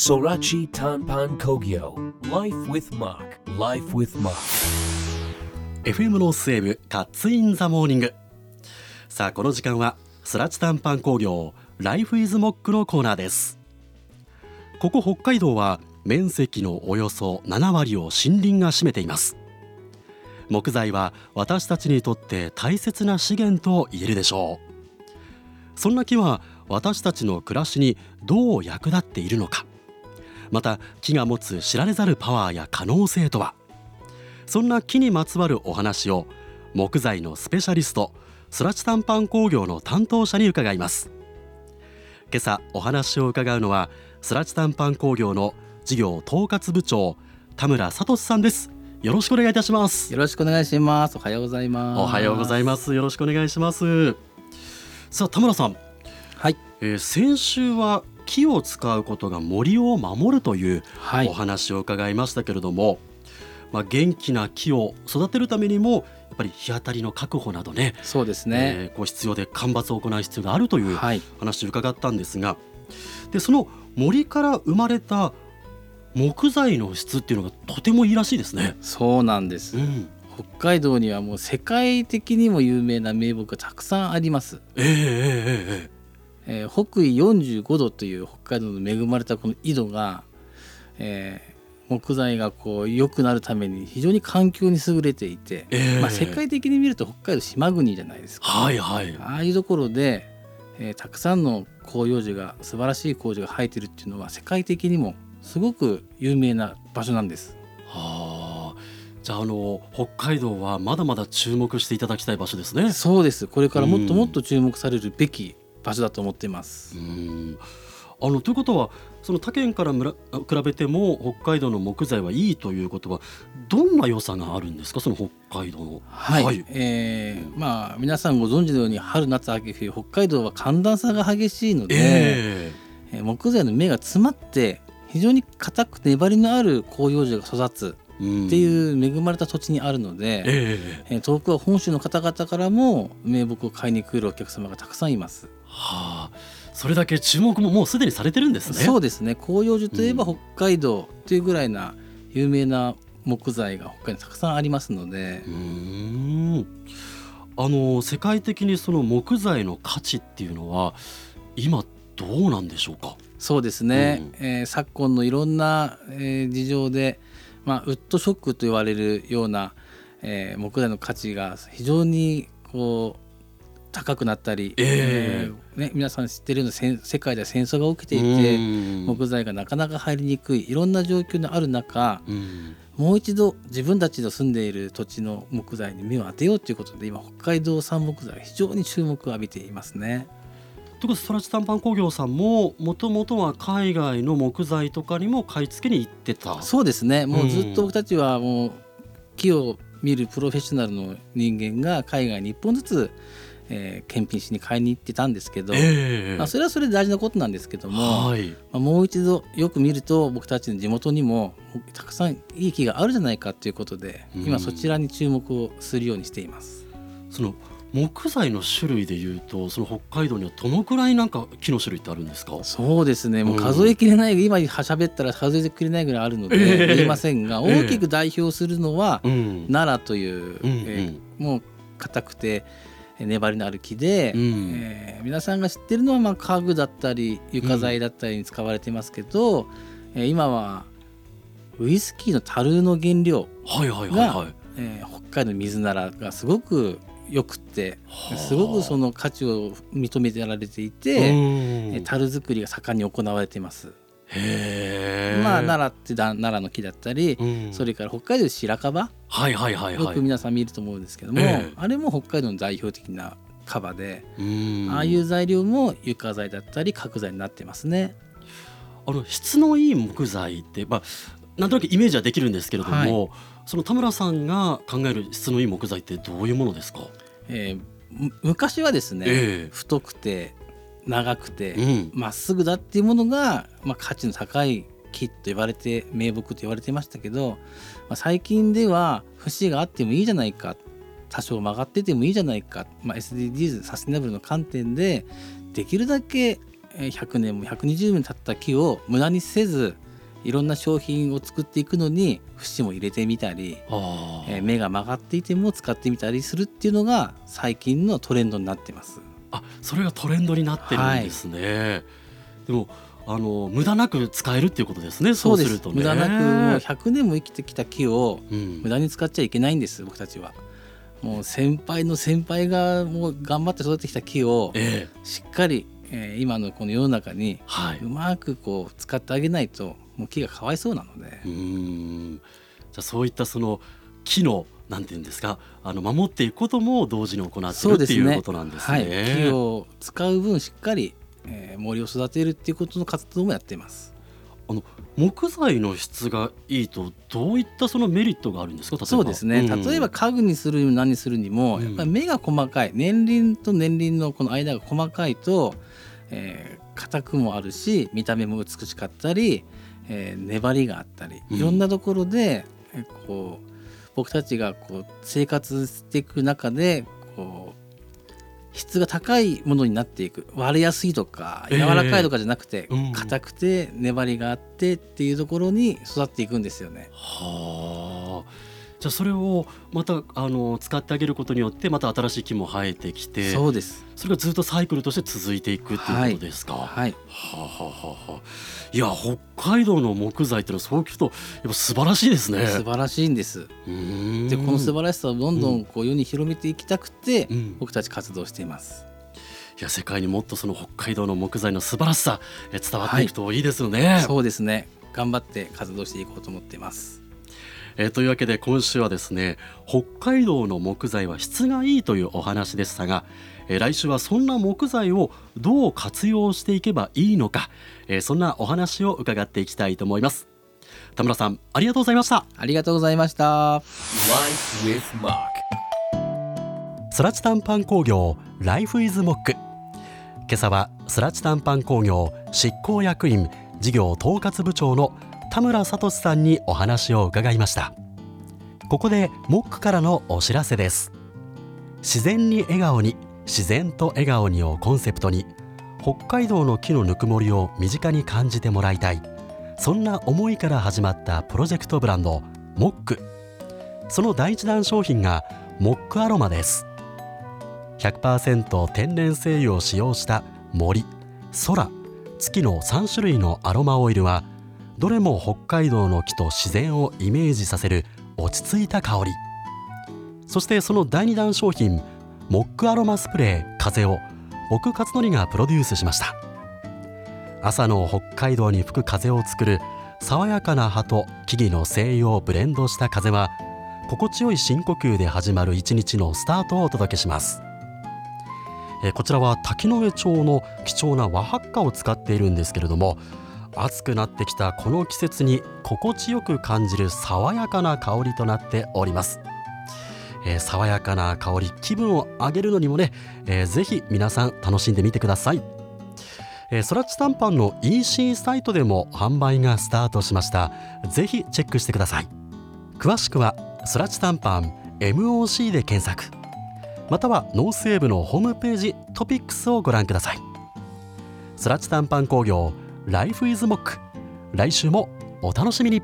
Sorachi Tanpan Kogyo Life with Mark Life with Mark. FM ノースウェーブカッツインザモーニングさあこの時間はスラチ短パン工業ライフイズモックのコーナーです。ここ北海道は面積のおよそ7割を森林が占めています。木材は私たちにとって大切な資源と言えるでしょう。そんな木は私たちの暮らしにどう役立っているのか。また木が持つ知られざるパワーや可能性とは？そんな木にまつわるお話を木材のスペシャリストスラチ短パン工業の担当者に伺います。今朝お話を伺うのはスラチ短パン工業の事業統括部長田村聡さんです。よろしくお願いいたします。よろしくお願いします。おはようございます。おはようございます。よろしくお願いします。さあ田村さん、はい。えー先週は木を使うことが森を守るというはいお。話を伺いましたけれども、まあ、元気な木を育てるためにもやっぱり日当たりの確保などねそうですね。えーこう必要で間伐を行う必要があるというはい。話を伺ったんですがでその森から生まれた木材の質っていうのがとてもいいらしいですね。そうなんです。うん、北海道にはもう世界的にも有名な名木がたくさんあります。ええええええー北緯45度という北海道の恵まれたこの緯度が、えー木材がこう良くなるために非常に環境に優れていて、えええまあ、世界的に見ると北海道島国じゃないですか。はいはい。ああいうところで、えーたくさんの広葉樹が素晴らしい広葉樹が生えてるっていうのは世界的にもすごく有名な場所なんです。はあ。じゃああの北海道はまだまだ注目していただきたい場所ですね。そうです。これからもっともっと注目されるべき場所だと思っています。うん。あのということはその他県から比べても北海道の木材はいいということはどんな良さがあるんですか？その北海道の。はい、はい。えーまあ皆さんご存知のように春夏秋冬北海道は寒暖差が激しいので、ええ。ー木材の芽が詰まって非常に硬く粘りのある広葉樹が育つ。えっていう恵まれた土地にあるので、ええ。えー遠くは本州の方々からも名木を買いに来るお客様がたくさんいます。はあ、それだけ注目ももうすでにされてるんですね。そうですね。広葉樹といえばう北海道というぐらいな有名な木材が北海道にたくさんありますので。う、ーん。あの世界的にその木材の価値っていうのは今どうなんでしょうか？そうですね、うん。えー昨今のいろんな、えー事情で、まあ、ウッドショックと言われるような、えー木材の価値が非常にこう高くなったり、ええ。ーね、皆さん知ってるような世界では戦争が起きていて、うん。木材がなかなか入りにくいいろんな状況のある中うん。もう一度自分たちの住んでいる土地の木材に目を当てようということで今北海道産木材が非常に注目を浴びていますね。ということでストラチ短パン工業さんももともとは海外の木材とかにも買い付けに行ってた。そうですねもうずうんっと僕たちはもう木を見るプロフェッショナルの人間が海外に1本ずつ、えー検品しに買いに行ってたんですけど、ええまあ、それはそれで大事なことなんですけども、はい。まあ、もう一度よく見ると僕たちの地元にもたくさんいい木があるじゃないかということでうん今そちらに注目をするようにしています。その木材の種類でいうとその北海道にはどのくらいなんか木の種類ってあるんですか？そうですねもううん数えきれない、今喋ったら数えきれないぐらいあるので、ええ言えませんがええ大きく代表するのは、うん。奈良という、うんえーもう硬くてえー粘りのある木で、うんえー皆さんが知ってるのはまあ家具だったり床材だったりに使われてますけど、えー今はウイスキーの樽の原料、はいはいはいはい。えー北海道の水ならがすごくよくってはあすごくその価値を認めてられていて、えー樽作りが盛んに行われています。へえ。まあ奈良ってだ奈良の木だったり、うんそれから北海道で白樺？はいはいはいはい。よく皆さん見ると思うんですけども、ええあれも北海道の代表的なカバで、うんああいう材料も床材だったり角材になってますね。あの質のいい木材ってまあなんとなくイメージはできるんですけれども、その田村さんが考える質のいい木材ってどういうものですか？えーむ昔はですね、ええ太くて長くてうん。ま、っすぐだっていうものが、まあ、価値の高い木と言われて名木と言われてましたけど、まあ、最近では節があってもいいじゃないか多少曲がっててもいいじゃないか、まあ、SDGs サステナブルの観点でできるだけえー100年も120年経った木を無駄にせずいろんな商品を作っていくのに節も入れてみたり、えー芽が曲がっていても使ってみたりするっていうのが最近のトレンドになってます。あそれがトレンドになってるんですね、でもあの無駄なく使えるっていうことですねそうするとね。無駄なくもう100年も生きてきた木をうん。無駄に使っちゃいけないんです僕たちは。もう先輩の先輩がもう頑張って育ててきた木をええ。しっかり、えー今のこの世の中にはい。うまくこう使ってあげないともう木がかわいそうなので。うーん。じゃあそういったその木のなんていうんですかあの守っていくことも同時に行ってるっていうことなんですね。はい、木を使う分しっかり、えー森を育てるっていうことの活動もやっています。木材の質がいいとどういったそのメリットがあるんですか例えば。そうですね、ん例えば家具にする何にするにも、うん。やっぱり目が細かい年輪と年輪のこの間が細かいと、えー硬くもあるし見た目も美しかったり、えー粘りがあったりうん。いろんなところで、えーこう僕たちがこう生活していく中でこう質が高いものになっていく。割れやすいとかええ柔らかいとかじゃなくてうん。硬、くて粘りがあってっていうところに育っていくんですよね。はあじゃあそれをまたあの使ってあげることによってまた新しい木も生えてきてそうですそれがずっとサイクルとして続いていくっていうことですか？ははいあ、はあはあはあ、いや北海道の木材ってのはそう聞くとやっぱ素晴らしいですね。素晴らしいんです。んでこの素晴らしさをどんどんこう世に広めていきたくて、うん僕たち活動しています。いや世界にもっとその北海道の木材の素晴らしさえ伝わっていくといいですよね。そうですね。頑張って活動していこうと思っています。えーというわけで今週はですね北海道の木材は質がいいというお話でしたが、えー来週はそんな木材をどう活用していけばいいのか、えーそんなお話を伺っていきたいと思います田村さんありがとうございましたありがとうございました。Life with Mark. スラチタンパン工業 Life is Mock 今朝はスラチタンパン工業執行役員事業統括部長の田村聡さんにお話を伺いました。ここでモックからのお知らせです。自然に笑顔に自然と笑顔にをコンセプトに北海道の木のぬくもりを身近に感じてもらいたい。そんな思いから始まったプロジェクトブランドモック。その第一弾商品がモックアロマです。100%天然精油を使用した森空。月の3種類のアロマオイルはどれも北海道の木と自然をイメージさせる落ち着いた香り。そしてその第2弾商品モックアロマスプレー風を僕勝則がプロデュースしました。朝の北海道に吹く風を作る爽やかな葉と木々の精油をブレンドした風は心地よい深呼吸で始まる一日のスタートをお届けします。えこちらは滝上町の貴重な和ハッカを使っているんですけれども暑くなってきたこの季節に心地よく感じる爽やかな香りとなっております、えー爽やかな香り気分を上げるのにもね、えーぜひ皆さん楽しんでみてください。えーソラッチ短パンの EC サイトでも販売がスタートしました。ぜひチェックしてください。詳しくはソラッチ短パン MOC で検索。または農政部のホームページトピックスをご覧ください。スラッチ短パン工業 Life is Mock 来週もお楽しみに